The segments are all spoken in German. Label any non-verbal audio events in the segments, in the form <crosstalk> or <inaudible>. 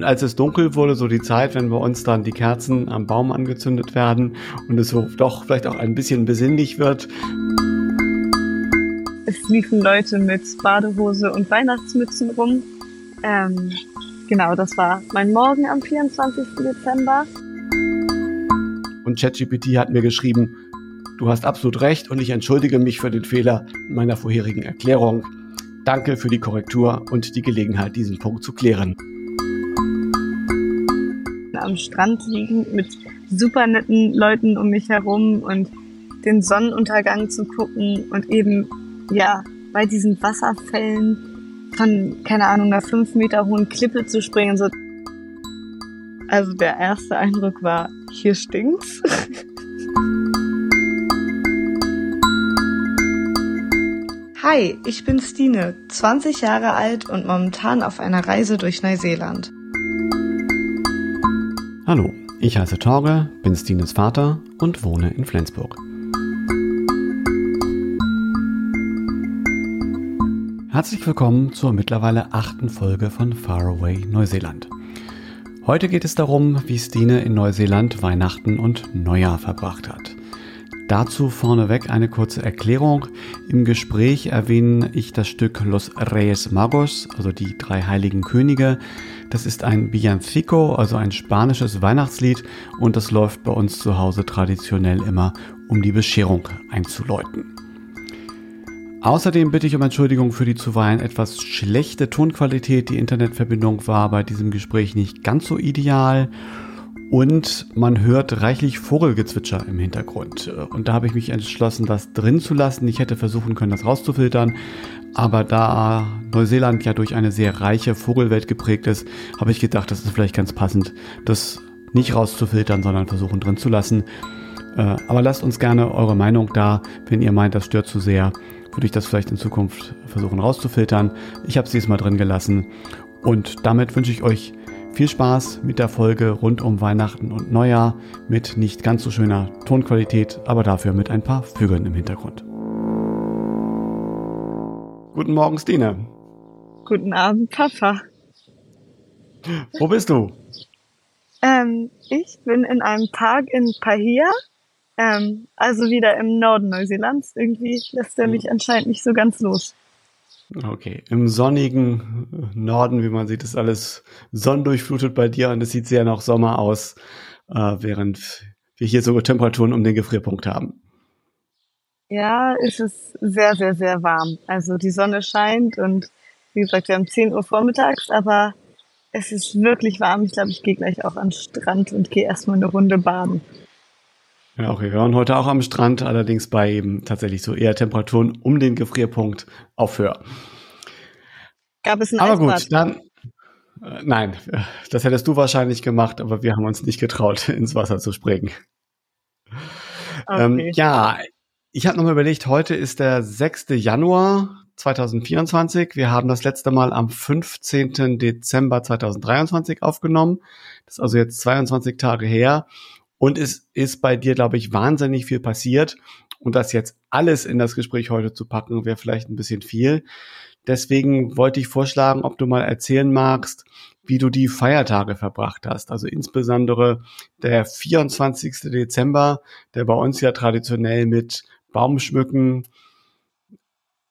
Und als es dunkel wurde, so die Zeit, wenn bei uns dann die Kerzen am Baum angezündet werden und es so doch vielleicht auch ein bisschen besinnlich wird. Es liefen Leute mit Badehose und Weihnachtsmützen rum. Ähm, genau, das war mein Morgen am 24. Dezember. Und ChatGPT hat mir geschrieben, du hast absolut recht und ich entschuldige mich für den Fehler meiner vorherigen Erklärung. Danke für die Korrektur und die Gelegenheit, diesen Punkt zu klären. Am Strand liegen mit super netten Leuten um mich herum und den Sonnenuntergang zu gucken und eben, ja, bei diesen Wasserfällen von, keine Ahnung, einer fünf Meter hohen Klippe zu springen. So. Also der erste Eindruck war, hier stinkt's. <laughs> Hi, ich bin Stine, 20 Jahre alt und momentan auf einer Reise durch Neuseeland. Hallo, ich heiße Torge, bin Stines Vater und wohne in Flensburg. Herzlich willkommen zur mittlerweile achten Folge von Faraway Neuseeland. Heute geht es darum, wie Stine in Neuseeland Weihnachten und Neujahr verbracht hat. Dazu vorneweg eine kurze Erklärung. Im Gespräch erwähne ich das Stück Los Reyes Magos, also die drei heiligen Könige. Das ist ein Villancico, also ein spanisches Weihnachtslied und das läuft bei uns zu Hause traditionell immer, um die Bescherung einzuläuten. Außerdem bitte ich um Entschuldigung für die zuweilen etwas schlechte Tonqualität. Die Internetverbindung war bei diesem Gespräch nicht ganz so ideal und man hört reichlich Vogelgezwitscher im Hintergrund. Und da habe ich mich entschlossen, das drin zu lassen. Ich hätte versuchen können, das rauszufiltern. Aber da Neuseeland ja durch eine sehr reiche Vogelwelt geprägt ist, habe ich gedacht, das ist vielleicht ganz passend, das nicht rauszufiltern, sondern versuchen drin zu lassen. Äh, aber lasst uns gerne eure Meinung da. Wenn ihr meint, das stört zu sehr, würde ich das vielleicht in Zukunft versuchen rauszufiltern. Ich habe es diesmal drin gelassen. Und damit wünsche ich euch viel Spaß mit der Folge rund um Weihnachten und Neujahr mit nicht ganz so schöner Tonqualität, aber dafür mit ein paar Vögeln im Hintergrund. Guten Morgen, Stine. Guten Abend, Papa. Wo bist du? Ähm, ich bin in einem Park in Pahia, ähm, also wieder im Norden Neuseelands. Irgendwie lässt er mich anscheinend nicht so ganz los. Okay, im sonnigen Norden, wie man sieht, ist alles sonnendurchflutet bei dir und es sieht sehr nach Sommer aus, äh, während wir hier sogar Temperaturen um den Gefrierpunkt haben. Ja, es ist sehr, sehr, sehr warm. Also die Sonne scheint und wie gesagt, wir haben 10 Uhr vormittags, aber es ist wirklich warm. Ich glaube, ich gehe gleich auch an den Strand und gehe erstmal eine Runde baden. Ja, okay. Wir waren heute auch am Strand, allerdings bei eben tatsächlich so eher Temperaturen um den Gefrierpunkt auf höher. Gab es ein Aber Eisbad? gut, dann. Äh, nein, das hättest du wahrscheinlich gemacht, aber wir haben uns nicht getraut, <laughs> ins Wasser zu springen. Okay. Ähm, ja, ich habe nochmal überlegt, heute ist der 6. Januar 2024. Wir haben das letzte Mal am 15. Dezember 2023 aufgenommen. Das ist also jetzt 22 Tage her. Und es ist bei dir, glaube ich, wahnsinnig viel passiert. Und das jetzt alles in das Gespräch heute zu packen, wäre vielleicht ein bisschen viel. Deswegen wollte ich vorschlagen, ob du mal erzählen magst, wie du die Feiertage verbracht hast. Also insbesondere der 24. Dezember, der bei uns ja traditionell mit Baumschmücken,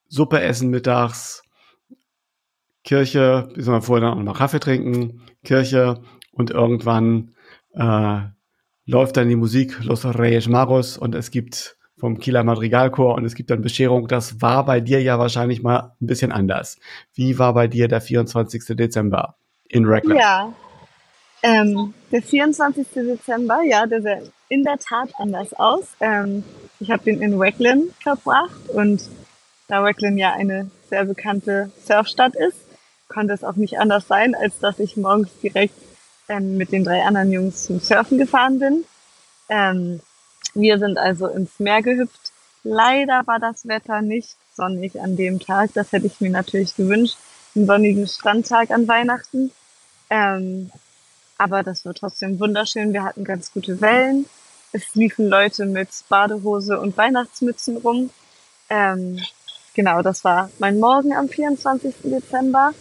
Suppe essen mittags, Kirche, bis wir vorher dann auch noch Kaffee trinken, Kirche und irgendwann äh, läuft dann die Musik Los Reyes Magos und es gibt vom Kieler Madrigalchor und es gibt dann Bescherung. Das war bei dir ja wahrscheinlich mal ein bisschen anders. Wie war bei dir der 24. Dezember in Raglan? Ja, ähm, der 24. Dezember, ja, der sah in der Tat anders aus. Ähm, ich habe den in Raglan verbracht und da Raglan ja eine sehr bekannte Surfstadt ist, konnte es auch nicht anders sein, als dass ich morgens direkt ähm, mit den drei anderen Jungs zum Surfen gefahren bin. Ähm, wir sind also ins Meer gehüpft. Leider war das Wetter nicht sonnig an dem Tag. Das hätte ich mir natürlich gewünscht. Einen sonnigen Strandtag an Weihnachten. Ähm, aber das war trotzdem wunderschön. Wir hatten ganz gute Wellen. Es liefen Leute mit Badehose und Weihnachtsmützen rum. Ähm, genau, das war mein Morgen am 24. Dezember.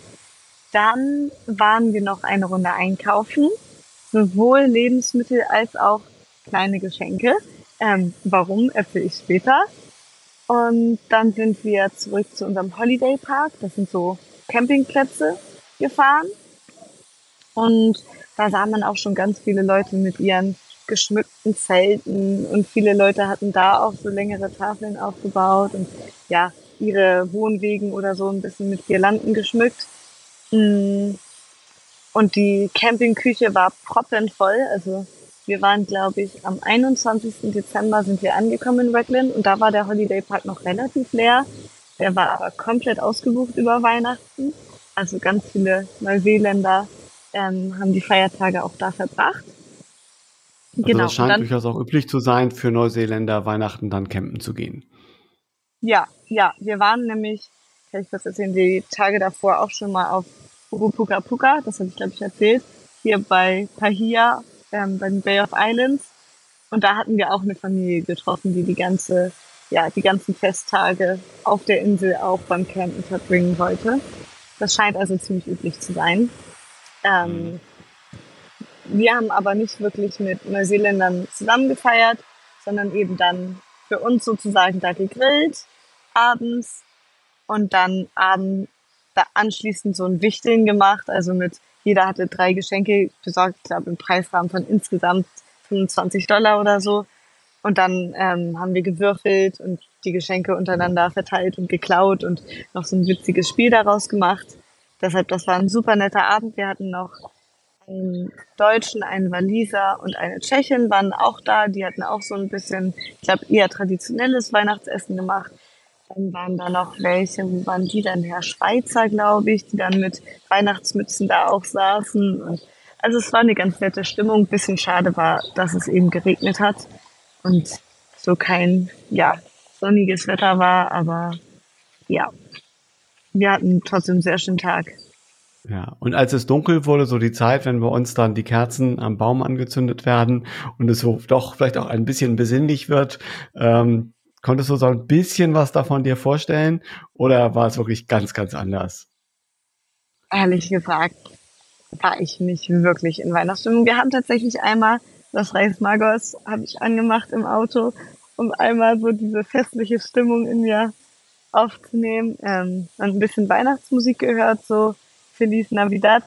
Dann waren wir noch eine Runde einkaufen, sowohl Lebensmittel als auch kleine Geschenke. Ähm, warum, erzähle ich später. Und dann sind wir zurück zu unserem Holiday Park. Das sind so Campingplätze gefahren. Und da sah man auch schon ganz viele Leute mit ihren geschmückten Zelten und viele Leute hatten da auch so längere Tafeln aufgebaut und ja, ihre Wohnwegen oder so ein bisschen mit Girlanden geschmückt. Mm. Und die Campingküche war proppenvoll. Also wir waren, glaube ich, am 21. Dezember sind wir angekommen in Raglan und da war der Holiday Park noch relativ leer. Der war aber komplett ausgebucht über Weihnachten. Also ganz viele Neuseeländer ähm, haben die Feiertage auch da verbracht. Also genau. Das scheint dann, durchaus auch üblich zu sein, für Neuseeländer Weihnachten dann campen zu gehen. Ja, ja. Wir waren nämlich, kann ich kurz erzählen, die Tage davor auch schon mal auf Urupuka Puka, das habe ich glaube ich erzählt, hier bei Pahia, ähm, beim Bay of Islands. Und da hatten wir auch eine Familie getroffen, die die ganze, ja, die ganzen Festtage auf der Insel auch beim Campen verbringen wollte. Das scheint also ziemlich üblich zu sein. Ähm. Wir haben aber nicht wirklich mit Neuseeländern zusammen gefeiert, sondern eben dann für uns sozusagen da gegrillt abends und dann abend da anschließend so ein Wichteln gemacht. Also mit jeder hatte drei Geschenke besorgt, ich glaube im Preisrahmen von insgesamt 25 Dollar oder so. Und dann ähm, haben wir gewürfelt und die Geschenke untereinander verteilt und geklaut und noch so ein witziges Spiel daraus gemacht. Deshalb, das war ein super netter Abend. Wir hatten noch einen Deutschen, einen Waliser und eine Tschechin waren auch da. Die hatten auch so ein bisschen, ich glaube, eher traditionelles Weihnachtsessen gemacht. Dann waren da noch welche, wo waren die dann Herr Schweizer, glaube ich, die dann mit Weihnachtsmützen da auch saßen. Und also es war eine ganz nette Stimmung. Bisschen schade war, dass es eben geregnet hat und so kein, ja, sonniges Wetter war, aber ja, wir hatten trotzdem einen sehr schönen Tag. Ja, und als es dunkel wurde, so die Zeit, wenn bei uns dann die Kerzen am Baum angezündet werden und es so doch vielleicht auch ein bisschen besinnlich wird, ähm, konntest du so ein bisschen was davon dir vorstellen oder war es wirklich ganz, ganz anders? Ehrlich gesagt, war ich nicht wirklich in Weihnachtsstimmung. Wir haben tatsächlich einmal das Reis Magos habe ich angemacht im Auto, um einmal so diese festliche Stimmung in mir aufzunehmen. Ähm, ein bisschen Weihnachtsmusik gehört, so Feliz Navidad.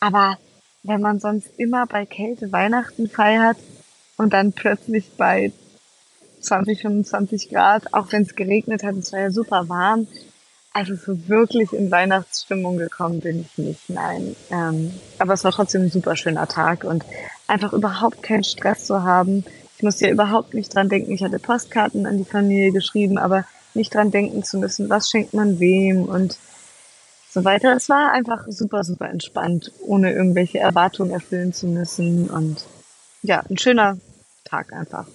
Aber wenn man sonst immer bei Kälte Weihnachten feiert und dann plötzlich bei 20, 25 Grad, auch wenn es geregnet hat, es war ja super warm. Also so wirklich in Weihnachtsstimmung gekommen bin ich nicht, nein. Ähm, aber es war trotzdem ein super schöner Tag und einfach überhaupt keinen Stress zu haben. Ich musste ja überhaupt nicht dran denken. Ich hatte Postkarten an die Familie geschrieben, aber nicht dran denken zu müssen, was schenkt man wem und so weiter. Es war einfach super, super entspannt, ohne irgendwelche Erwartungen erfüllen zu müssen. Und ja, ein schöner Tag einfach.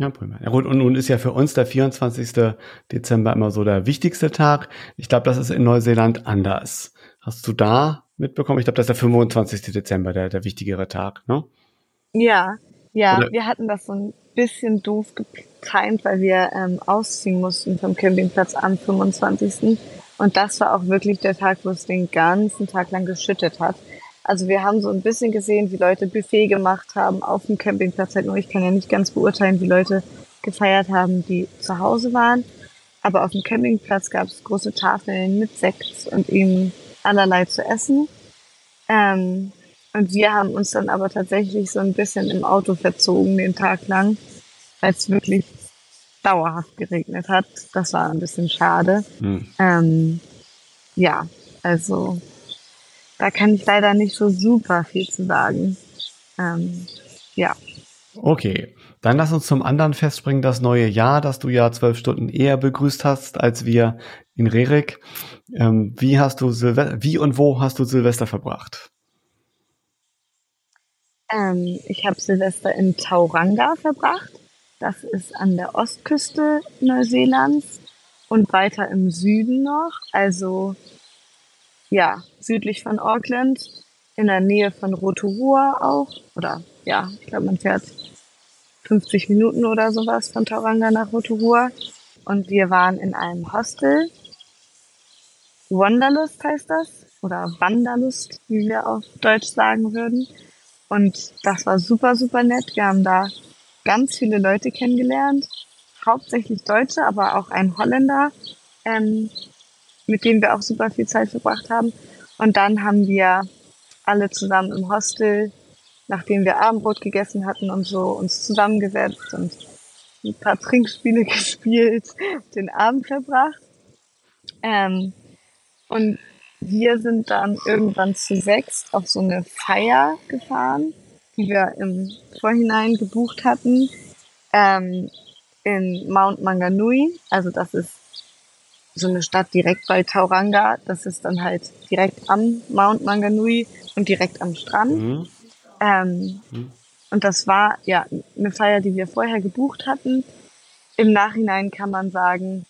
Ja, prima. Ja gut, und nun ist ja für uns der 24. Dezember immer so der wichtigste Tag. Ich glaube, das ist in Neuseeland anders. Hast du da mitbekommen? Ich glaube, das ist der 25. Dezember, der, der wichtigere Tag, ne? Ja, ja, Oder? wir hatten das so ein bisschen doof getimt, weil wir ähm, ausziehen mussten vom Campingplatz am 25. Und das war auch wirklich der Tag, wo es den ganzen Tag lang geschüttet hat. Also wir haben so ein bisschen gesehen, wie Leute Buffet gemacht haben auf dem Campingplatz. Halt nur ich kann ja nicht ganz beurteilen, wie Leute gefeiert haben, die zu Hause waren. Aber auf dem Campingplatz gab es große Tafeln mit Sekt und eben allerlei zu essen. Ähm, und wir haben uns dann aber tatsächlich so ein bisschen im Auto verzogen den Tag lang, weil es wirklich dauerhaft geregnet hat. Das war ein bisschen schade. Hm. Ähm, ja, also da kann ich leider nicht so super viel zu sagen. Ähm, ja. Okay, dann lass uns zum anderen festspringen, das neue Jahr, das du ja zwölf Stunden eher begrüßt hast als wir in Rerik. Ähm, wie hast du Silve wie und wo hast du Silvester verbracht? Ähm, ich habe Silvester in Tauranga verbracht. Das ist an der Ostküste Neuseelands und weiter im Süden noch, also ja, südlich von Auckland, in der Nähe von Rotorua auch. Oder ja, ich glaube, man fährt 50 Minuten oder sowas von Tauranga nach Rotorua. Und wir waren in einem Hostel. Wanderlust heißt das. oder Wanderlust, wie wir auf Deutsch sagen würden. Und das war super, super nett. Wir haben da ganz viele Leute kennengelernt, hauptsächlich Deutsche, aber auch ein Holländer, ähm, mit dem wir auch super viel Zeit verbracht haben. Und dann haben wir alle zusammen im Hostel, nachdem wir Abendbrot gegessen hatten und so, uns zusammengesetzt und ein paar Trinkspiele <laughs> gespielt, den Abend verbracht. Ähm, und wir sind dann irgendwann zu sechs auf so eine Feier gefahren, die wir im Vorhinein gebucht hatten, ähm, in Mount Manganui. Also das ist so eine Stadt direkt bei Tauranga. Das ist dann halt direkt am Mount Manganui und direkt am Strand. Mhm. Ähm, mhm. Und das war ja eine Feier, die wir vorher gebucht hatten. Im Nachhinein kann man sagen,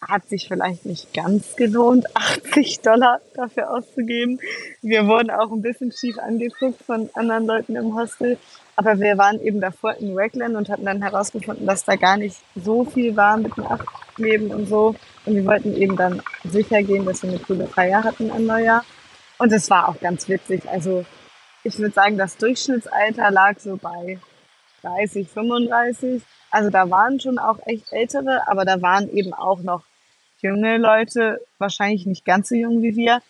hat sich vielleicht nicht ganz gelohnt, <laughs> 80 Dollar dafür auszugeben. Wir wurden auch ein bisschen schief angeguckt von anderen Leuten im Hostel. Aber wir waren eben davor in Raglan und hatten dann herausgefunden, dass da gar nicht so viel war mit dem Achtleben und so. Und wir wollten eben dann sicher gehen, dass wir eine coole Feier hatten an Neujahr. Und es war auch ganz witzig. Also ich würde sagen, das Durchschnittsalter lag so bei 30, 35. Also da waren schon auch echt ältere, aber da waren eben auch noch junge Leute, wahrscheinlich nicht ganz so jung wie wir.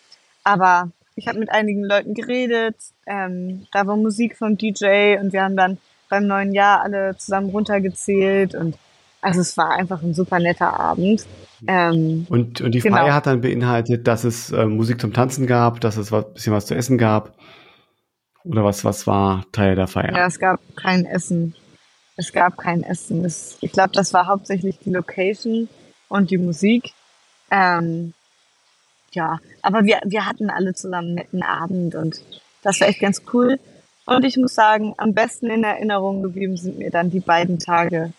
Aber ich habe mit einigen Leuten geredet. Ähm, da war Musik vom DJ und wir haben dann beim neuen Jahr alle zusammen runtergezählt und also es war einfach ein super netter Abend. Ähm, und, und die genau. Feier hat dann beinhaltet, dass es äh, Musik zum Tanzen gab, dass es ein bisschen was zu essen gab. Oder was, was war Teil der Feier? Ja, es gab kein Essen. Es gab kein Essen. Es, ich glaube, das war hauptsächlich die Location und die Musik. Ähm, ja, aber wir, wir hatten alle zusammen einen netten Abend und das war echt ganz cool. Und ich muss sagen, am besten in Erinnerung geblieben sind mir dann die beiden Tage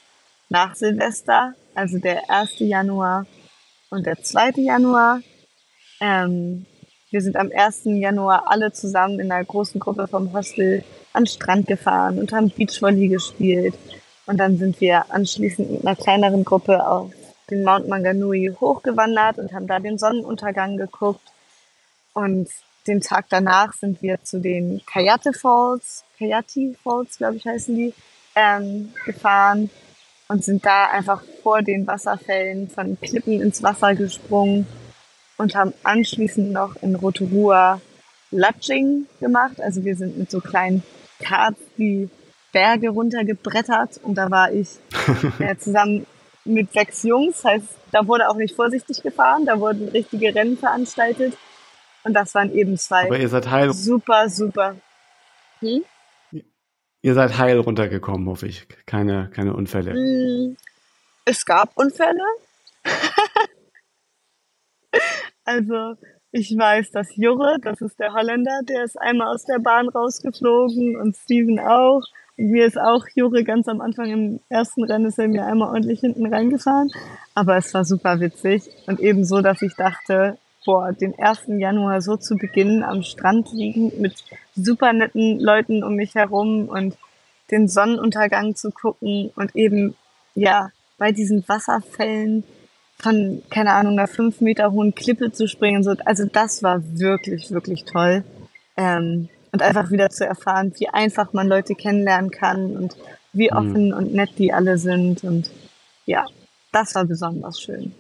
nach Silvester, also der 1. Januar und der 2. Januar. Ähm, wir sind am 1. Januar alle zusammen in einer großen Gruppe vom Hostel an den Strand gefahren und haben Beachvolley gespielt. Und dann sind wir anschließend mit einer kleineren Gruppe auf den Mount Manganui hochgewandert und haben da den Sonnenuntergang geguckt. Und den Tag danach sind wir zu den Kayate Falls, Kayati Falls, glaube ich, heißen die, ähm, gefahren und sind da einfach vor den Wasserfällen von Klippen ins Wasser gesprungen und haben anschließend noch in Rotorua Lutching gemacht. Also wir sind mit so kleinen Karts die Berge runtergebrettert und da war ich <laughs> äh, zusammen mit sechs Jungs. Heißt, da wurde auch nicht vorsichtig gefahren, da wurden richtige Rennen veranstaltet. Und das waren eben zwei Aber ihr seid heil super, super. Hm? Ihr seid heil runtergekommen, hoffe ich. Keine, keine Unfälle. Hm, es gab Unfälle. <laughs> also, ich weiß, dass Jurre, das ist der Holländer, der ist einmal aus der Bahn rausgeflogen und Steven auch. Mir ist auch Jure ganz am Anfang im ersten Rennen ist er mir einmal ordentlich hinten reingefahren. Aber es war super witzig. Und eben so, dass ich dachte, boah, den 1. Januar so zu beginnen, am Strand liegend mit super netten Leuten um mich herum und den Sonnenuntergang zu gucken und eben, ja, bei diesen Wasserfällen von, keine Ahnung, einer fünf Meter hohen Klippe zu springen. So, also das war wirklich, wirklich toll. Ähm, und einfach wieder zu erfahren, wie einfach man Leute kennenlernen kann und wie mhm. offen mhm. und nett die alle sind. Und ja, das war besonders schön.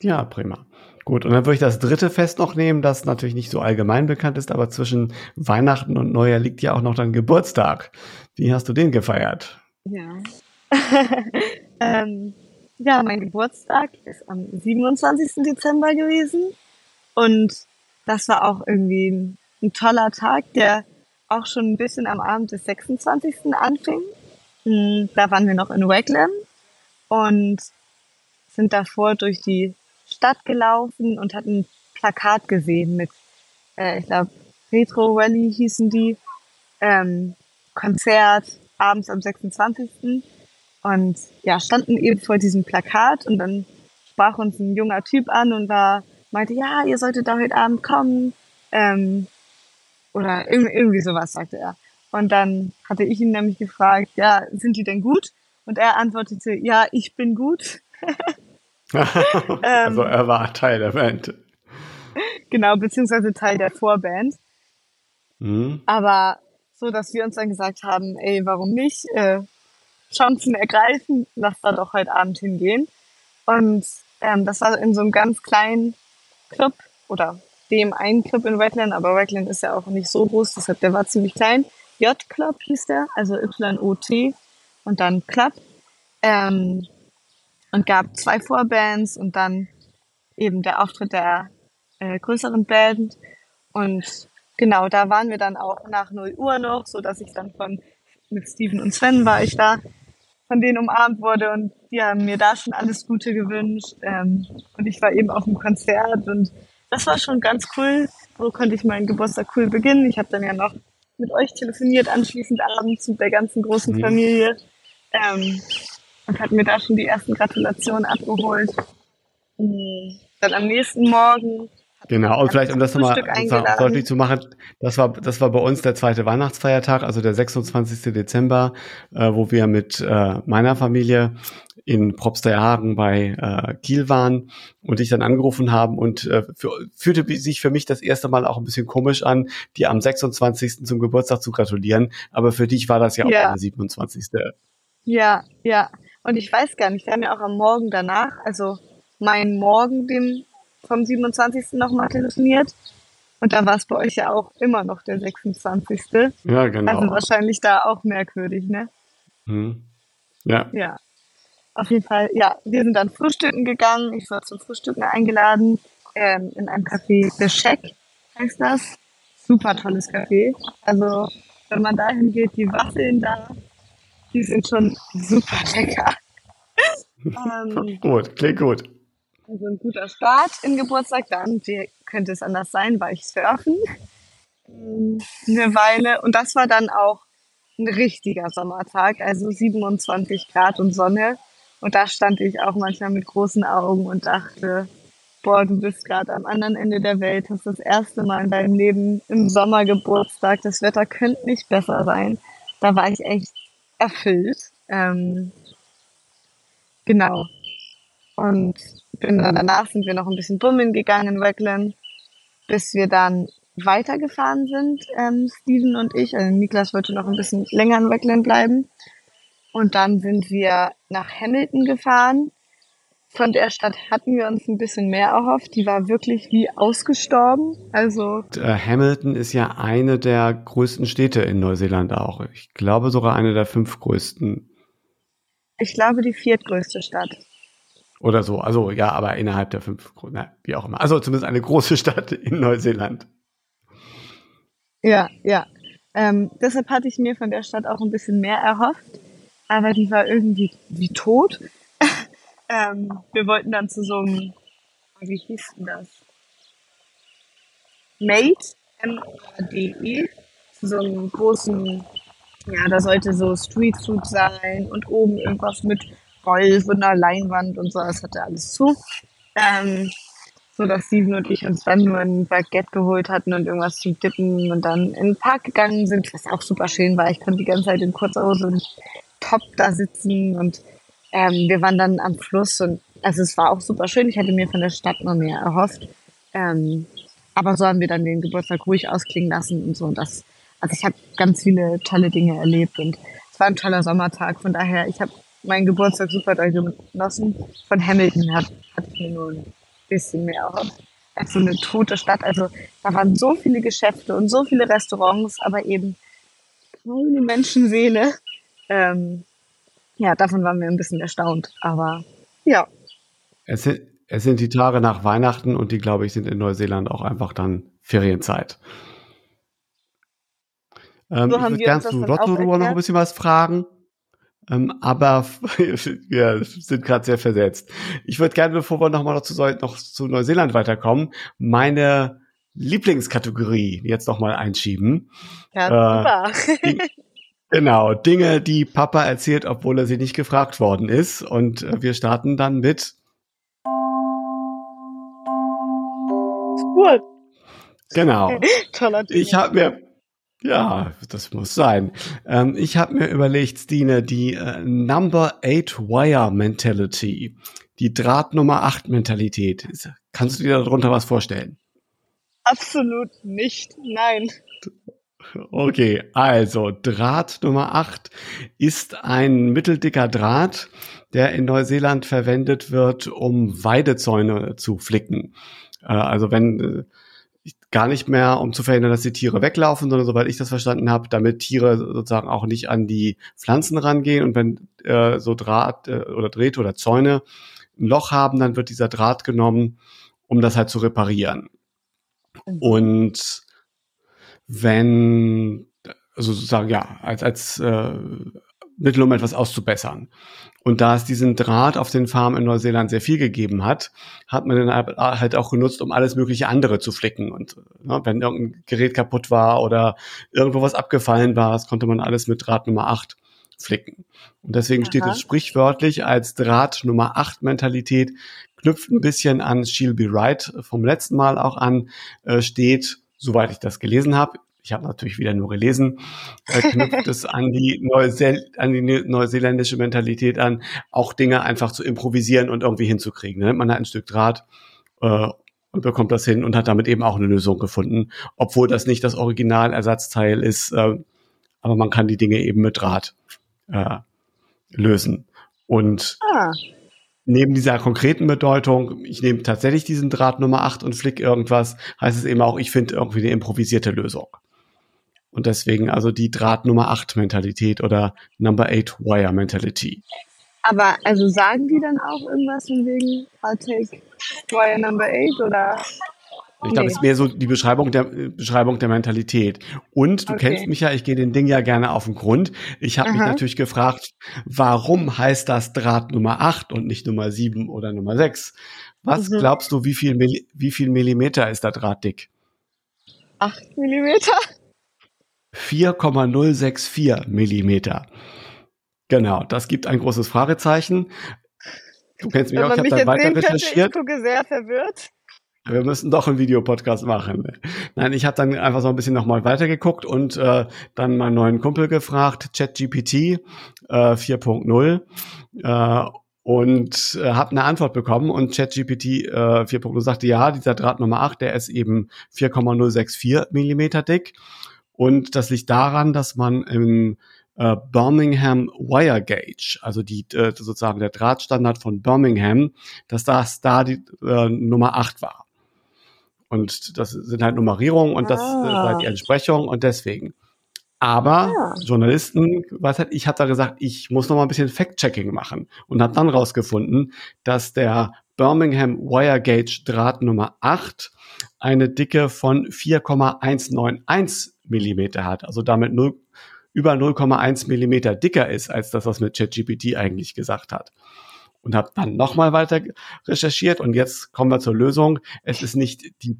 Ja, prima. Gut, und dann würde ich das dritte Fest noch nehmen, das natürlich nicht so allgemein bekannt ist, aber zwischen Weihnachten und Neujahr liegt ja auch noch dein Geburtstag. Wie hast du den gefeiert? Ja. <laughs> ähm, ja, mein Geburtstag ist am 27. Dezember gewesen. Und das war auch irgendwie ein ein toller Tag, der auch schon ein bisschen am Abend des 26. anfing. Hm, da waren wir noch in Wakeland und sind davor durch die Stadt gelaufen und hatten ein Plakat gesehen mit, äh, ich glaube, Retro Rally hießen die, ähm, Konzert abends am 26. Und ja, standen eben vor diesem Plakat und dann sprach uns ein junger Typ an und war, meinte, ja, ihr solltet da heute Abend kommen. Ähm, oder irgendwie sowas, sagte er. Und dann hatte ich ihn nämlich gefragt, ja, sind die denn gut? Und er antwortete, ja, ich bin gut. <laughs> also er war Teil der Band. genau, beziehungsweise Teil der Vorband. Mhm. Aber so, dass wir uns dann gesagt haben, ey, warum nicht? Äh, Chancen ergreifen, lass da doch heute Abend hingehen. Und ähm, das war in so einem ganz kleinen Club oder dem einen Club in Redland, aber Redland ist ja auch nicht so groß, deshalb der war ziemlich klein. J-Club hieß der, also Y-O-T und dann Club. Ähm, und gab zwei Vorbands und dann eben der Auftritt der äh, größeren Band. Und genau, da waren wir dann auch nach 0 Uhr noch, so dass ich dann von mit Steven und Sven war ich da, von denen umarmt wurde und die haben mir da schon alles Gute gewünscht. Ähm, und ich war eben auf dem Konzert und das war schon ganz cool. So konnte ich meinen Geburtstag cool beginnen. Ich habe dann ja noch mit euch telefoniert, anschließend abends mit der ganzen großen mhm. Familie. Ähm, und hat mir da schon die ersten Gratulationen abgeholt. Mhm. Dann am nächsten Morgen Genau, und vielleicht, um das nochmal deutlich zu machen, das war, das war bei uns der zweite Weihnachtsfeiertag, also der 26. Dezember, äh, wo wir mit äh, meiner Familie in Propsterhagen bei äh, Kiel waren und dich dann angerufen haben und äh, für, fühlte sich für mich das erste Mal auch ein bisschen komisch an, dir am 26. zum Geburtstag zu gratulieren, aber für dich war das ja auch ja. der 27. Ja, ja. Und ich weiß gar nicht, wir haben ja auch am Morgen danach, also mein Morgen, dem vom 27. nochmal telefoniert. Und da war es bei euch ja auch immer noch der 26. Ja, genau. Also wahrscheinlich da auch merkwürdig, ne? Hm. Ja. Ja. Auf jeden Fall, ja, wir sind dann frühstücken gegangen. Ich war zum Frühstücken eingeladen ähm, in einem Café The Shack heißt das. Super tolles Café. Also wenn man dahin geht, die Waffeln da, die sind schon super lecker. <laughs> ähm, gut, klingt gut. Also ein guter Start in Geburtstag. Dann wie könnte es anders sein, war ich surfen ähm, eine Weile. Und das war dann auch ein richtiger Sommertag, also 27 Grad und Sonne. Und da stand ich auch manchmal mit großen Augen und dachte, boah, du bist gerade am anderen Ende der Welt, hast das erste Mal in deinem Leben im Sommer Geburtstag, das Wetter könnte nicht besser sein. Da war ich echt erfüllt. Ähm, genau. Und bin dann danach sind wir noch ein bisschen bummeln gegangen in Wackland, bis wir dann weitergefahren sind, ähm, Steven und ich. Also Niklas wollte noch ein bisschen länger in Wackland bleiben. Und dann sind wir nach Hamilton gefahren. Von der Stadt hatten wir uns ein bisschen mehr erhofft. Die war wirklich wie ausgestorben. Also äh, Hamilton ist ja eine der größten Städte in Neuseeland auch. Ich glaube sogar eine der fünf größten. Ich glaube die viertgrößte Stadt. Oder so. Also ja, aber innerhalb der fünf, na, wie auch immer. Also zumindest eine große <laughs> Stadt in Neuseeland. Ja, ja. Ähm, deshalb hatte ich mir von der Stadt auch ein bisschen mehr erhofft. Aber die war irgendwie wie tot. <laughs> ähm, wir wollten dann zu so einem, wie hieß denn das? Mate, M-A-D-E, zu so einem großen, ja, da sollte so Street Food sein und oben irgendwas mit Golf und einer Leinwand und so, das hatte alles zu. Ähm, so dass Steven und ich uns dann nur ein Baguette geholt hatten und irgendwas zum Dippen und dann in den Park gegangen sind, was auch super schön war. Ich konnte die ganze Zeit in Kurzhose und Top da sitzen und ähm, wir waren dann am Fluss und also es war auch super schön. Ich hätte mir von der Stadt noch mehr erhofft. Ähm, aber so haben wir dann den Geburtstag ruhig ausklingen lassen und so. Und das, also ich habe ganz viele tolle Dinge erlebt und es war ein toller Sommertag. Von daher, ich habe meinen Geburtstag super doll genossen. Von Hamilton hat, hat ich mir nur ein bisschen mehr erhofft. Als so eine tote Stadt. Also da waren so viele Geschäfte und so viele Restaurants, aber eben keine Menschenseele. Ähm, ja, davon waren wir ein bisschen erstaunt. Aber ja. Es sind, es sind die Tage nach Weihnachten und die, glaube ich, sind in Neuseeland auch einfach dann Ferienzeit. Ähm, so ich würde gerne zu Rotorua noch ein bisschen was fragen. Ähm, aber <laughs> wir sind gerade sehr versetzt. Ich würde gerne, bevor wir nochmal noch zu, noch zu Neuseeland weiterkommen, meine Lieblingskategorie jetzt nochmal einschieben. Ja, äh, super. Genau, Dinge, die Papa erzählt, obwohl er sie nicht gefragt worden ist. Und äh, wir starten dann mit Cool. Genau. <laughs> Toller Ich habe mir ja, das muss sein. Ähm, ich habe mir überlegt, Stine, die äh, Number 8 Wire Mentality, die Draht Nummer 8 Mentalität. Kannst du dir darunter was vorstellen? Absolut nicht. Nein. Okay, also Draht Nummer 8 ist ein mitteldicker Draht, der in Neuseeland verwendet wird, um Weidezäune zu flicken. Äh, also wenn äh, gar nicht mehr, um zu verhindern, dass die Tiere weglaufen, sondern soweit ich das verstanden habe, damit Tiere sozusagen auch nicht an die Pflanzen rangehen. Und wenn äh, so Draht äh, oder Drähte oder Zäune ein Loch haben, dann wird dieser Draht genommen, um das halt zu reparieren. Mhm. Und wenn, also sozusagen, ja, als, als äh, Mittel, um etwas auszubessern. Und da es diesen Draht auf den Farmen in Neuseeland sehr viel gegeben hat, hat man den halt auch genutzt, um alles mögliche andere zu flicken. Und ne, wenn irgendein Gerät kaputt war oder irgendwo was abgefallen war, das konnte man alles mit Draht Nummer 8 flicken. Und deswegen Aha. steht es sprichwörtlich als Draht Nummer 8 Mentalität, knüpft ein bisschen an She'll Be Right vom letzten Mal auch an, äh, steht, soweit ich das gelesen habe, ich habe natürlich wieder nur gelesen, äh, knüpft es an die, an die neuseeländische Mentalität an, auch Dinge einfach zu improvisieren und irgendwie hinzukriegen. Ne? Man hat ein Stück Draht äh, und bekommt das hin und hat damit eben auch eine Lösung gefunden, obwohl das nicht das Originalersatzteil ist, äh, aber man kann die Dinge eben mit Draht äh, lösen. Und ah neben dieser konkreten Bedeutung, ich nehme tatsächlich diesen Draht Nummer 8 und flick irgendwas, heißt es eben auch, ich finde irgendwie eine improvisierte Lösung. Und deswegen also die Draht Nummer 8 Mentalität oder Number 8 Wire Mentality. Aber also sagen die dann auch irgendwas von wegen I'll take Wire Number 8 oder ich glaube, es ist mehr so die Beschreibung der Beschreibung der Mentalität. Und du okay. kennst mich ja, ich gehe den Ding ja gerne auf den Grund. Ich habe mich natürlich gefragt, warum heißt das Draht Nummer 8 und nicht Nummer 7 oder Nummer 6? Was mhm. glaubst du, wie viel, wie viel Millimeter ist der Draht dick? 8 Millimeter? 4,064 Millimeter. Genau, das gibt ein großes Fragezeichen. Du kennst mich Wenn auch, ich habe dann weiter recherchiert. ich gucke sehr verwirrt. Wir müssen doch einen Videopodcast machen. Nein, ich habe dann einfach so ein bisschen nochmal weitergeguckt und äh, dann meinen neuen Kumpel gefragt, ChatGPT äh, 4.0. Äh, und äh, habe eine Antwort bekommen und ChatGPT äh, 4.0 sagte, ja, dieser Draht Nummer 8, der ist eben 4,064 Millimeter dick. Und das liegt daran, dass man im äh, Birmingham Wire Gauge, also die äh, sozusagen der Drahtstandard von Birmingham, dass das da die äh, Nummer 8 war. Und das sind halt Nummerierungen und das ah. war die Entsprechung und deswegen. Aber ja. Journalisten, was hat, ich habe da gesagt, ich muss noch mal ein bisschen Fact-Checking machen und habe dann rausgefunden, dass der Birmingham Wire Gauge Draht Nummer 8 eine Dicke von 4,191 Millimeter hat, also damit 0, über 0,1 Millimeter dicker ist als das, was mit ChatGPT eigentlich gesagt hat und habe dann nochmal weiter recherchiert und jetzt kommen wir zur Lösung. Es ist nicht die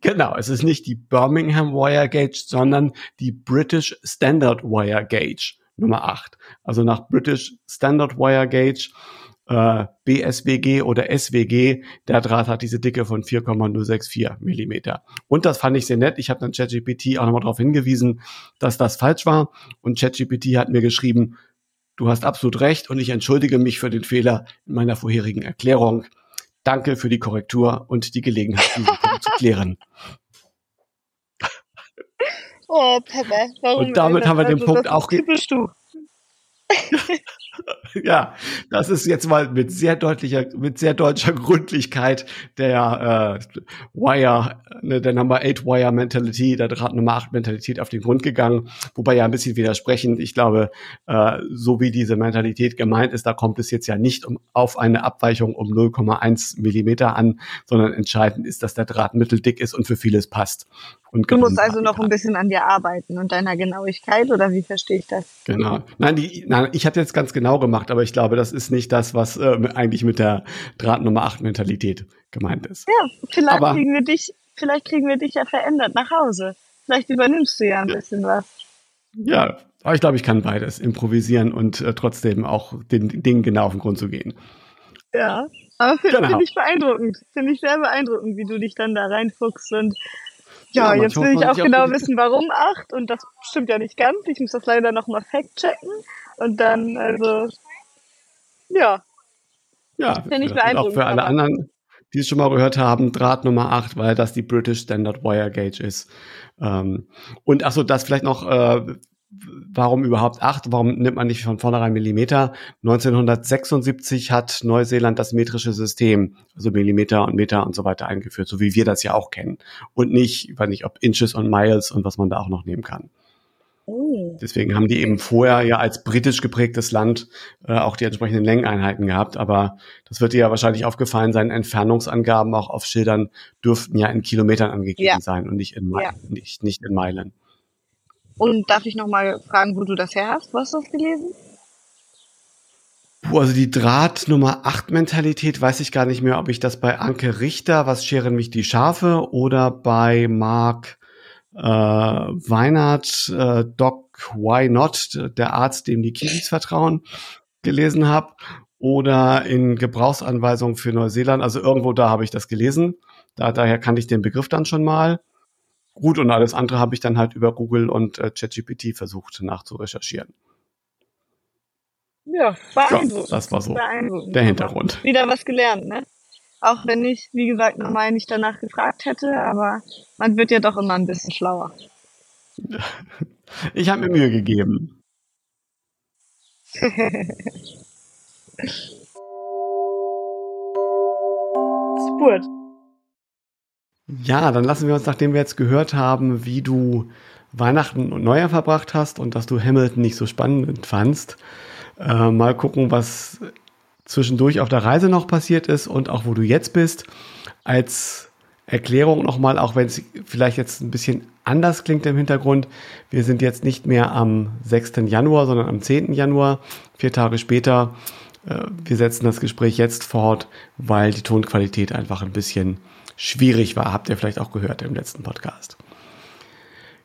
Genau, es ist nicht die Birmingham Wire Gauge, sondern die British Standard Wire Gauge Nummer 8. Also nach British Standard Wire Gauge, äh, BSWG oder SWG, der Draht hat diese Dicke von 4,064 Millimeter. Und das fand ich sehr nett. Ich habe dann ChatGPT auch nochmal darauf hingewiesen, dass das falsch war. Und ChatGPT hat mir geschrieben, Du hast absolut recht und ich entschuldige mich für den Fehler in meiner vorherigen Erklärung. Danke für die Korrektur und die Gelegenheit, diesen Punkt zu klären. Oh, Pepe, warum? Und damit haben wir den Punkt auch. Typisch du. <laughs> <laughs> ja, das ist jetzt mal mit sehr deutlicher, mit sehr deutscher Gründlichkeit der äh, Wire, ne, der Number 8 Wire Mentality, der Draht Nummer 8 Mentalität auf den Grund gegangen, wobei ja ein bisschen widersprechend. Ich glaube, äh, so wie diese Mentalität gemeint ist, da kommt es jetzt ja nicht um, auf eine Abweichung um 0,1 Millimeter an, sondern entscheidend ist, dass der Draht mitteldick ist und für vieles passt. Und du musst also noch ein bisschen an dir arbeiten und deiner Genauigkeit oder wie verstehe ich das? Genau. Nein, die, nein ich habe jetzt ganz genau gemacht, aber ich glaube, das ist nicht das, was äh, eigentlich mit der Draht Nummer 8 Mentalität gemeint ist. Ja, vielleicht aber, kriegen wir dich, vielleicht kriegen wir dich ja verändert nach Hause. Vielleicht übernimmst du ja ein bisschen was. Ja, aber ich glaube, ich kann beides, improvisieren und äh, trotzdem auch den Dingen genau auf den Grund zu gehen. Ja, aber finde genau. find ich beeindruckend. Finde ich sehr beeindruckend, wie du dich dann da reinfuchst und ja, ja jetzt will ich auch genau wissen, warum acht. Und das stimmt ja nicht ganz. Ich muss das leider nochmal fact-checken. Und dann, also, ja. Ja, finde ich beeindruckend. Auch für alle anderen, die es schon mal gehört haben, Draht Nummer 8, weil das die British Standard Wire Gauge ist. Ähm, und achso, das vielleicht noch, äh, warum überhaupt 8? Warum nimmt man nicht von vornherein Millimeter? 1976 hat Neuseeland das metrische System, also Millimeter und Meter und so weiter eingeführt, so wie wir das ja auch kennen. Und nicht, ich weiß nicht, ob Inches und Miles und was man da auch noch nehmen kann. Oh. Deswegen haben die eben vorher ja als britisch geprägtes Land äh, auch die entsprechenden Längeneinheiten gehabt. Aber das wird dir ja wahrscheinlich aufgefallen sein, Entfernungsangaben auch auf Schildern dürften ja in Kilometern angegeben ja. sein und nicht in, ja. nicht, nicht in Meilen. Und darf ich nochmal fragen, wo du das her hast? Wo hast du das gelesen? Puh, also die Draht Nummer 8 Mentalität weiß ich gar nicht mehr, ob ich das bei Anke Richter, was scheren mich die Schafe, oder bei Mark äh, Weinert, äh, Doc Why Not, der Arzt, dem die Kiwis vertrauen, gelesen habe. Oder in Gebrauchsanweisungen für Neuseeland. Also irgendwo da habe ich das gelesen. Da, daher kannte ich den Begriff dann schon mal. Gut, und alles andere habe ich dann halt über Google und äh, ChatGPT versucht nachzurecherchieren. Ja, beeindruckend. Ja, das war so der Hintergrund. Wieder was gelernt, ne? Auch wenn ich, wie gesagt, normal nicht danach gefragt hätte, aber man wird ja doch immer ein bisschen schlauer. Ich habe mir Mühe gegeben. <laughs> Spurt. Ja, dann lassen wir uns, nachdem wir jetzt gehört haben, wie du Weihnachten und Neujahr verbracht hast und dass du Hamilton nicht so spannend fandst, äh, mal gucken, was zwischendurch auf der Reise noch passiert ist und auch wo du jetzt bist. Als Erklärung nochmal, auch wenn es vielleicht jetzt ein bisschen anders klingt im Hintergrund. Wir sind jetzt nicht mehr am 6. Januar, sondern am 10. Januar, vier Tage später. Äh, wir setzen das Gespräch jetzt fort, weil die Tonqualität einfach ein bisschen schwierig war, habt ihr vielleicht auch gehört im letzten Podcast.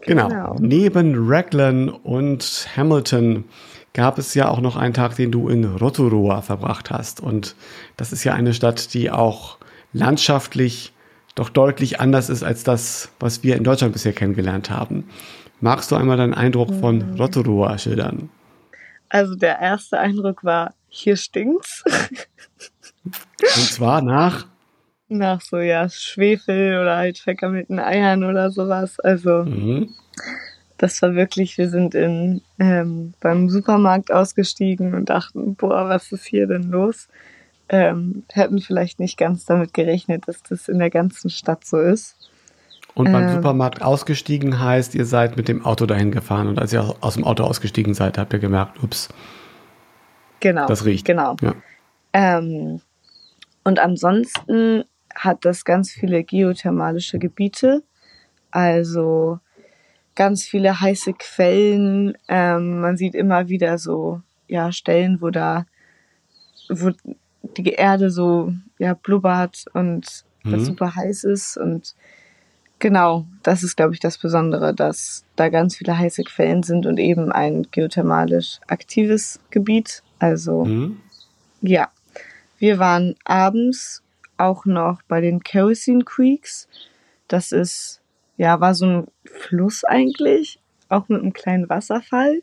Genau. genau. Neben Raglan und Hamilton gab es ja auch noch einen Tag, den du in Rotorua verbracht hast. Und das ist ja eine Stadt, die auch landschaftlich doch deutlich anders ist als das, was wir in Deutschland bisher kennengelernt haben. Magst du einmal deinen Eindruck von mhm. Rotorua schildern? Also der erste Eindruck war, hier stinkt's. Und zwar nach nach so, ja, Schwefel oder halt vergammelten Eiern oder sowas. Also, mhm. das war wirklich, wir sind in, ähm, beim Supermarkt ausgestiegen und dachten, boah, was ist hier denn los? Ähm, hätten vielleicht nicht ganz damit gerechnet, dass das in der ganzen Stadt so ist. Und beim ähm, Supermarkt ausgestiegen heißt, ihr seid mit dem Auto dahin gefahren und als ihr aus dem Auto ausgestiegen seid, habt ihr gemerkt, ups. Genau. Das riecht. Genau. Ja. Ähm, und ansonsten hat das ganz viele geothermalische Gebiete, also ganz viele heiße Quellen. Ähm, man sieht immer wieder so ja Stellen, wo da wo die Erde so ja blubbert und mhm. super heiß ist und genau, das ist glaube ich das Besondere, dass da ganz viele heiße Quellen sind und eben ein geothermalisch aktives Gebiet. Also mhm. ja, wir waren abends auch noch bei den Kerosene Creeks. Das ist, ja, war so ein Fluss eigentlich, auch mit einem kleinen Wasserfall,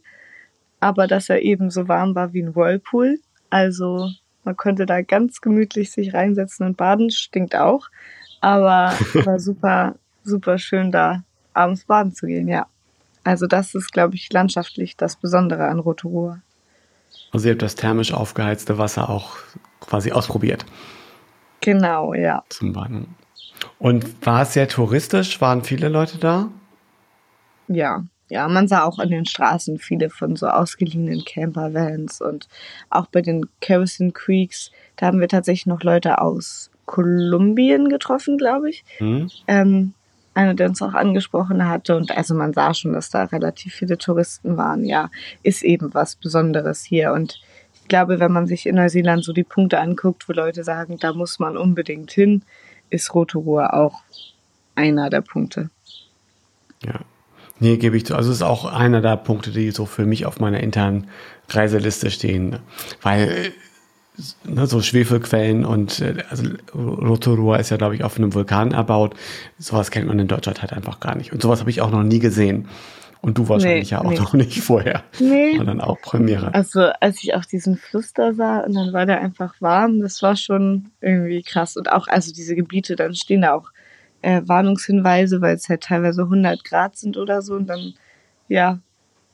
aber dass er eben so warm war wie ein Whirlpool. Also man konnte da ganz gemütlich sich reinsetzen und baden, stinkt auch, aber war <laughs> super, super schön da abends baden zu gehen, ja. Also das ist, glaube ich, landschaftlich das Besondere an Rotorua. Also ihr habt das thermisch aufgeheizte Wasser auch quasi ausprobiert. Genau, ja. Zum Baden. Und war es sehr touristisch? Waren viele Leute da? Ja, ja, man sah auch an den Straßen viele von so ausgeliehenen Campervans und auch bei den Kerosene Creeks, da haben wir tatsächlich noch Leute aus Kolumbien getroffen, glaube ich. Mhm. Ähm, einer, der uns auch angesprochen hatte. Und also man sah schon, dass da relativ viele Touristen waren. Ja, ist eben was Besonderes hier. Und ich glaube, wenn man sich in Neuseeland so die Punkte anguckt, wo Leute sagen, da muss man unbedingt hin, ist Rotorua auch einer der Punkte. Ja. Nee, gebe ich zu. Also es ist auch einer der Punkte, die so für mich auf meiner internen Reiseliste stehen. Weil ne, so Schwefelquellen und äh, also Rotorua ist ja, glaube ich, auf einem Vulkan erbaut. Sowas kennt man in Deutschland halt einfach gar nicht. Und sowas habe ich auch noch nie gesehen. Und du wahrscheinlich nee, ja auch nee. noch nicht vorher. Nee. Und dann auch Premiere. Also als ich auch diesen Fluss da sah und dann war der einfach warm, das war schon irgendwie krass. Und auch also diese Gebiete, dann stehen da auch äh, Warnungshinweise, weil es halt teilweise 100 Grad sind oder so und dann ja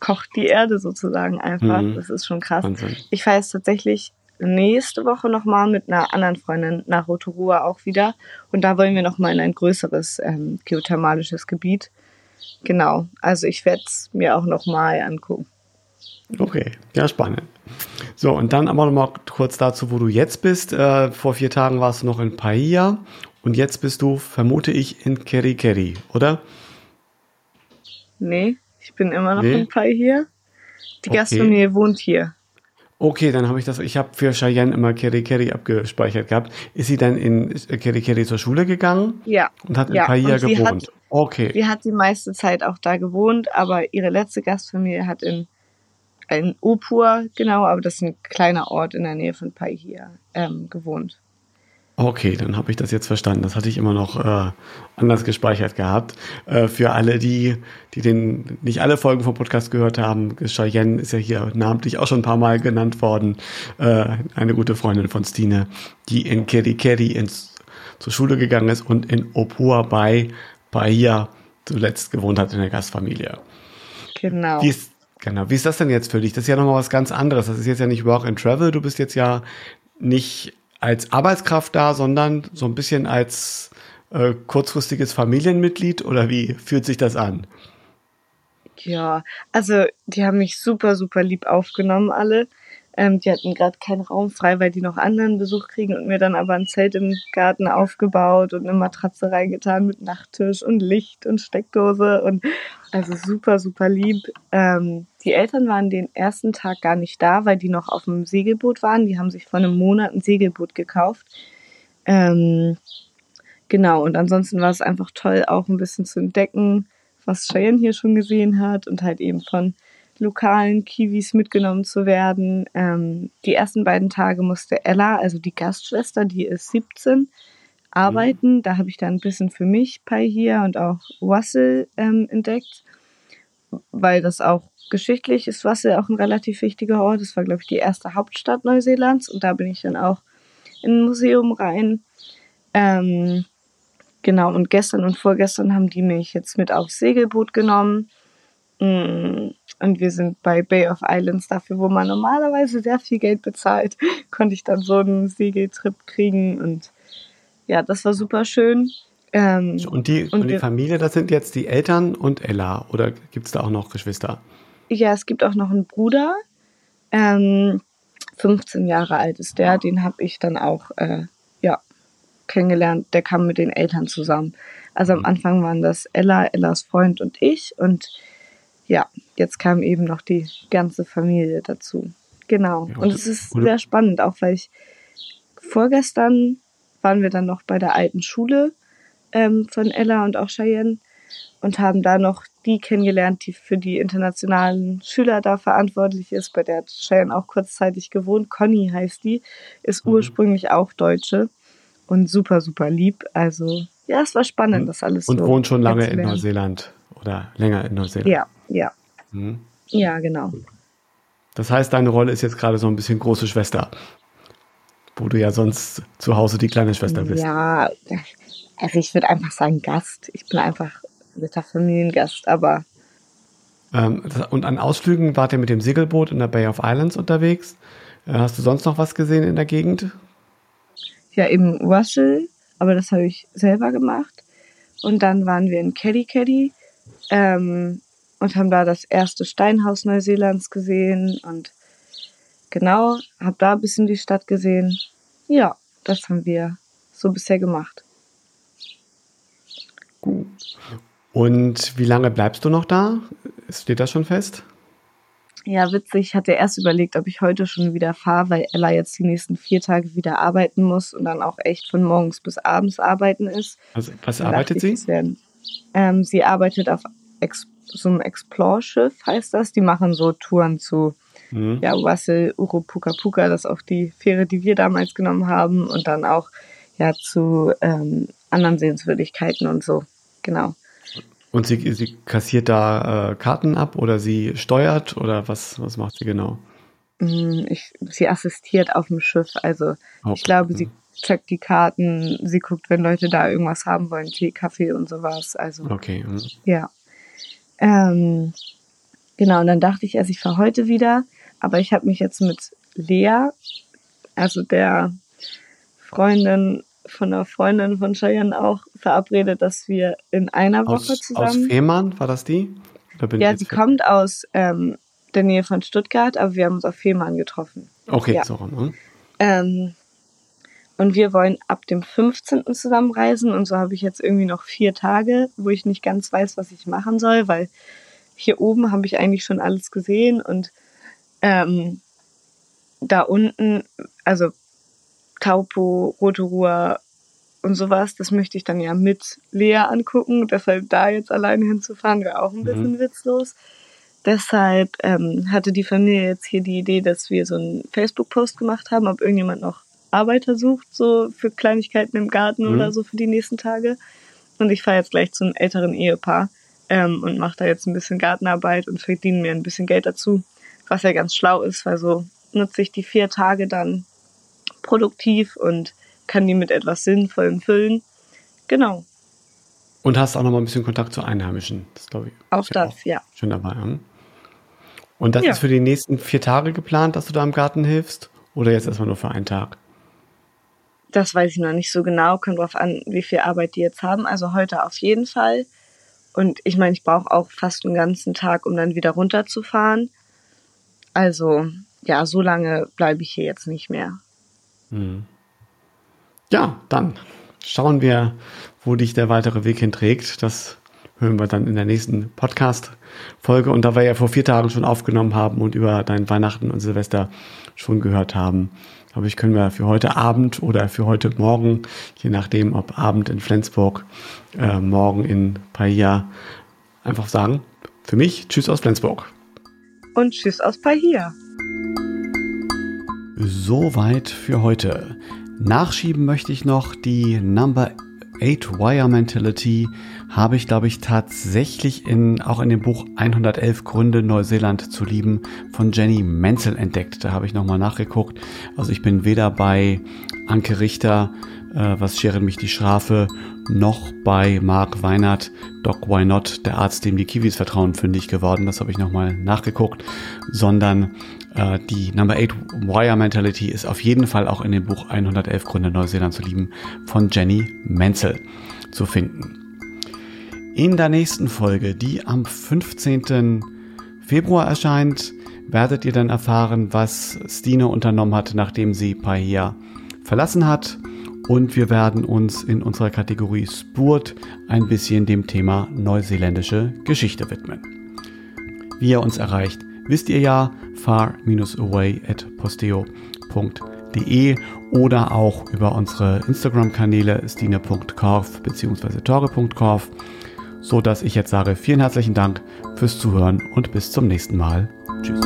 kocht die Erde sozusagen einfach. Mhm. Das ist schon krass. Wahnsinn. Ich fahre jetzt tatsächlich nächste Woche nochmal mit einer anderen Freundin nach Rotorua auch wieder. Und da wollen wir nochmal in ein größeres ähm, geothermalisches Gebiet. Genau, also ich werde es mir auch nochmal angucken. Okay, ja, spannend. So, und dann aber nochmal kurz dazu, wo du jetzt bist. Äh, vor vier Tagen warst du noch in Paia und jetzt bist du, vermute ich, in Kerikeri, oder? Nee, ich bin immer noch nee. in Paia. Die okay. Gastfamilie wohnt hier. Okay, dann habe ich das, ich habe für Cheyenne immer Keri Keri abgespeichert gehabt. Ist sie dann in Keri Keri zur Schule gegangen? Ja. Und hat in ja. Paia gewohnt? Hat, okay. Sie hat die meiste Zeit auch da gewohnt, aber ihre letzte Gastfamilie hat in, in Opur, genau, aber das ist ein kleiner Ort in der Nähe von Paia, ähm, gewohnt. Okay, dann habe ich das jetzt verstanden. Das hatte ich immer noch äh, anders gespeichert gehabt. Äh, für alle, die, die den nicht alle Folgen vom Podcast gehört haben, Cheyenne ist ja hier namentlich auch schon ein paar Mal genannt worden. Äh, eine gute Freundin von Stine, die in Kerikeri ins, zur Schule gegangen ist und in Opua bei Bahia zuletzt gewohnt hat in der Gastfamilie. Genau. Wie ist, genau. Wie ist das denn jetzt für dich? Das ist ja nochmal was ganz anderes. Das ist jetzt ja nicht Work and Travel. Du bist jetzt ja nicht als Arbeitskraft da, sondern so ein bisschen als äh, kurzfristiges Familienmitglied oder wie fühlt sich das an? Ja, also die haben mich super, super lieb aufgenommen alle. Ähm, die hatten gerade keinen Raum frei, weil die noch anderen Besuch kriegen und mir dann aber ein Zelt im Garten aufgebaut und eine Matratze reingetan mit Nachttisch und Licht und Steckdose und also super, super lieb. Ähm, die Eltern waren den ersten Tag gar nicht da, weil die noch auf dem Segelboot waren. Die haben sich vor einem Monat ein Segelboot gekauft. Ähm, genau, und ansonsten war es einfach toll, auch ein bisschen zu entdecken, was Cheyenne hier schon gesehen hat und halt eben von lokalen Kiwis mitgenommen zu werden. Ähm, die ersten beiden Tage musste Ella, also die Gastschwester, die ist 17, arbeiten. Mhm. Da habe ich dann ein bisschen für mich Pai hier und auch Wassel ähm, entdeckt, weil das auch geschichtlich ist Wassel auch ein relativ wichtiger Ort. Das war, glaube ich, die erste Hauptstadt Neuseelands und da bin ich dann auch in ein Museum rein. Ähm, genau, und gestern und vorgestern haben die mich jetzt mit aufs Segelboot genommen. Mm, und wir sind bei Bay of Islands dafür, wo man normalerweise sehr viel Geld bezahlt, <laughs> konnte ich dann so einen Segeltrip kriegen und ja, das war super schön. Ähm, und, die, und, und die Familie, das sind jetzt die Eltern und Ella oder gibt es da auch noch Geschwister? Ja, es gibt auch noch einen Bruder. Ähm, 15 Jahre alt ist der, den habe ich dann auch äh, ja, kennengelernt. Der kam mit den Eltern zusammen. Also am mhm. Anfang waren das Ella, Ellas Freund und ich und ja, jetzt kam eben noch die ganze Familie dazu. Genau. Ja, und es ist sehr spannend, auch weil ich vorgestern waren wir dann noch bei der alten Schule ähm, von Ella und auch Cheyenne und haben da noch die kennengelernt, die für die internationalen Schüler da verantwortlich ist. Bei der hat Cheyenne auch kurzzeitig gewohnt. Conny heißt die, ist mhm. ursprünglich auch Deutsche und super, super lieb. Also ja, es war spannend, das alles Und so wohnt schon lange in Neuseeland oder länger in Neuseeland. Ja, ja. Mhm. Ja, genau. Das heißt, deine Rolle ist jetzt gerade so ein bisschen große Schwester, wo du ja sonst zu Hause die kleine Schwester bist. Ja, also ich würde einfach sagen Gast. Ich bin einfach netter Familiengast, aber. Ähm, und an Ausflügen wart ihr mit dem Segelboot in der Bay of Islands unterwegs. Äh, hast du sonst noch was gesehen in der Gegend? Ja, eben Russell, aber das habe ich selber gemacht. Und dann waren wir in Caddy Caddy. Ähm, und haben da das erste Steinhaus Neuseelands gesehen und genau, habe da ein bisschen die Stadt gesehen. Ja, das haben wir so bisher gemacht. Gut. Und wie lange bleibst du noch da? Steht das schon fest? Ja, witzig. Ich hatte erst überlegt, ob ich heute schon wieder fahre, weil Ella jetzt die nächsten vier Tage wieder arbeiten muss und dann auch echt von morgens bis abends arbeiten ist. Also, was arbeitet sie? ähm, sie arbeitet auf Ex so einem Explore-Schiff, heißt das. Die machen so Touren zu mhm. ja, Russell, Urupuka Puka, das ist auch die Fähre, die wir damals genommen haben. Und dann auch ja zu ähm, anderen Sehenswürdigkeiten und so. Genau. Und sie, sie kassiert da äh, Karten ab oder sie steuert oder was, was macht sie genau? Mm, ich, sie assistiert auf dem Schiff. Also oh. ich glaube, sie checkt die Karten, sie guckt, wenn Leute da irgendwas haben wollen, Tee, Kaffee und sowas. Also okay. Mhm. Ja. Ähm, genau, und dann dachte ich erst, ich fahre heute wieder, aber ich habe mich jetzt mit Lea, also der Freundin von einer Freundin von Cheyenne auch verabredet, dass wir in einer Woche aus, zusammen. Aus Fehmarn war das die? ja, sie kommt aus ähm, der Nähe von Stuttgart, aber wir haben uns auf Fehmarn getroffen. Okay, ja. so. Ne? Ähm, und wir wollen ab dem 15. zusammenreisen und so habe ich jetzt irgendwie noch vier Tage, wo ich nicht ganz weiß, was ich machen soll, weil hier oben habe ich eigentlich schon alles gesehen und ähm, da unten, also Taupo, Rotorua und sowas, das möchte ich dann ja mit Lea angucken. Deshalb da jetzt alleine hinzufahren, wäre auch ein bisschen mhm. witzlos. Deshalb ähm, hatte die Familie jetzt hier die Idee, dass wir so einen Facebook-Post gemacht haben, ob irgendjemand noch Arbeiter sucht, so für Kleinigkeiten im Garten mhm. oder so für die nächsten Tage. Und ich fahre jetzt gleich zu einem älteren Ehepaar ähm, und mache da jetzt ein bisschen Gartenarbeit und verdiene mir ein bisschen Geld dazu, was ja ganz schlau ist, weil so nutze ich die vier Tage dann produktiv und kann die mit etwas Sinnvollem füllen. Genau. Und hast auch noch mal ein bisschen Kontakt zu Einheimischen. Das glaube ich. Auch das, auch ja. Schön dabei. Hm? Und das ja. ist für die nächsten vier Tage geplant, dass du da im Garten hilfst? Oder jetzt erstmal nur für einen Tag? Das weiß ich noch nicht so genau. Kommt drauf an, wie viel Arbeit die jetzt haben. Also heute auf jeden Fall. Und ich meine, ich brauche auch fast einen ganzen Tag, um dann wieder runterzufahren. Also, ja, so lange bleibe ich hier jetzt nicht mehr. Hm. Ja, dann schauen wir, wo dich der weitere Weg hinträgt. Das hören wir dann in der nächsten Podcast-Folge. Und da wir ja vor vier Tagen schon aufgenommen haben und über dein Weihnachten und Silvester schon gehört haben, glaube ich, können wir für heute Abend oder für heute Morgen, je nachdem, ob Abend in Flensburg, äh, morgen in Pahia, einfach sagen, für mich, tschüss aus Flensburg. Und tschüss aus Pahia. Soweit für heute. Nachschieben möchte ich noch die Number 8 Wire Mentality habe ich, glaube ich, tatsächlich in, auch in dem Buch 111 Gründe Neuseeland zu lieben von Jenny Menzel entdeckt. Da habe ich nochmal nachgeguckt. Also ich bin weder bei Anke Richter, äh, was scheren mich die Strafe, noch bei Mark Weinert, Doc Why Not, der Arzt, dem die Kiwis vertrauen, fündig geworden. Das habe ich nochmal nachgeguckt, sondern äh, die Number 8 Wire Mentality ist auf jeden Fall auch in dem Buch 111 Gründe Neuseeland zu lieben von Jenny Menzel zu finden. In der nächsten Folge, die am 15. Februar erscheint, werdet ihr dann erfahren, was Stine unternommen hat, nachdem sie Pahia verlassen hat. Und wir werden uns in unserer Kategorie Spurt ein bisschen dem Thema neuseeländische Geschichte widmen. Wie ihr uns erreicht, wisst ihr ja, far-away at posteo.de oder auch über unsere Instagram-Kanäle stine.korf bzw. torge.korf, so dass ich jetzt sage vielen herzlichen Dank fürs Zuhören und bis zum nächsten Mal. Tschüss.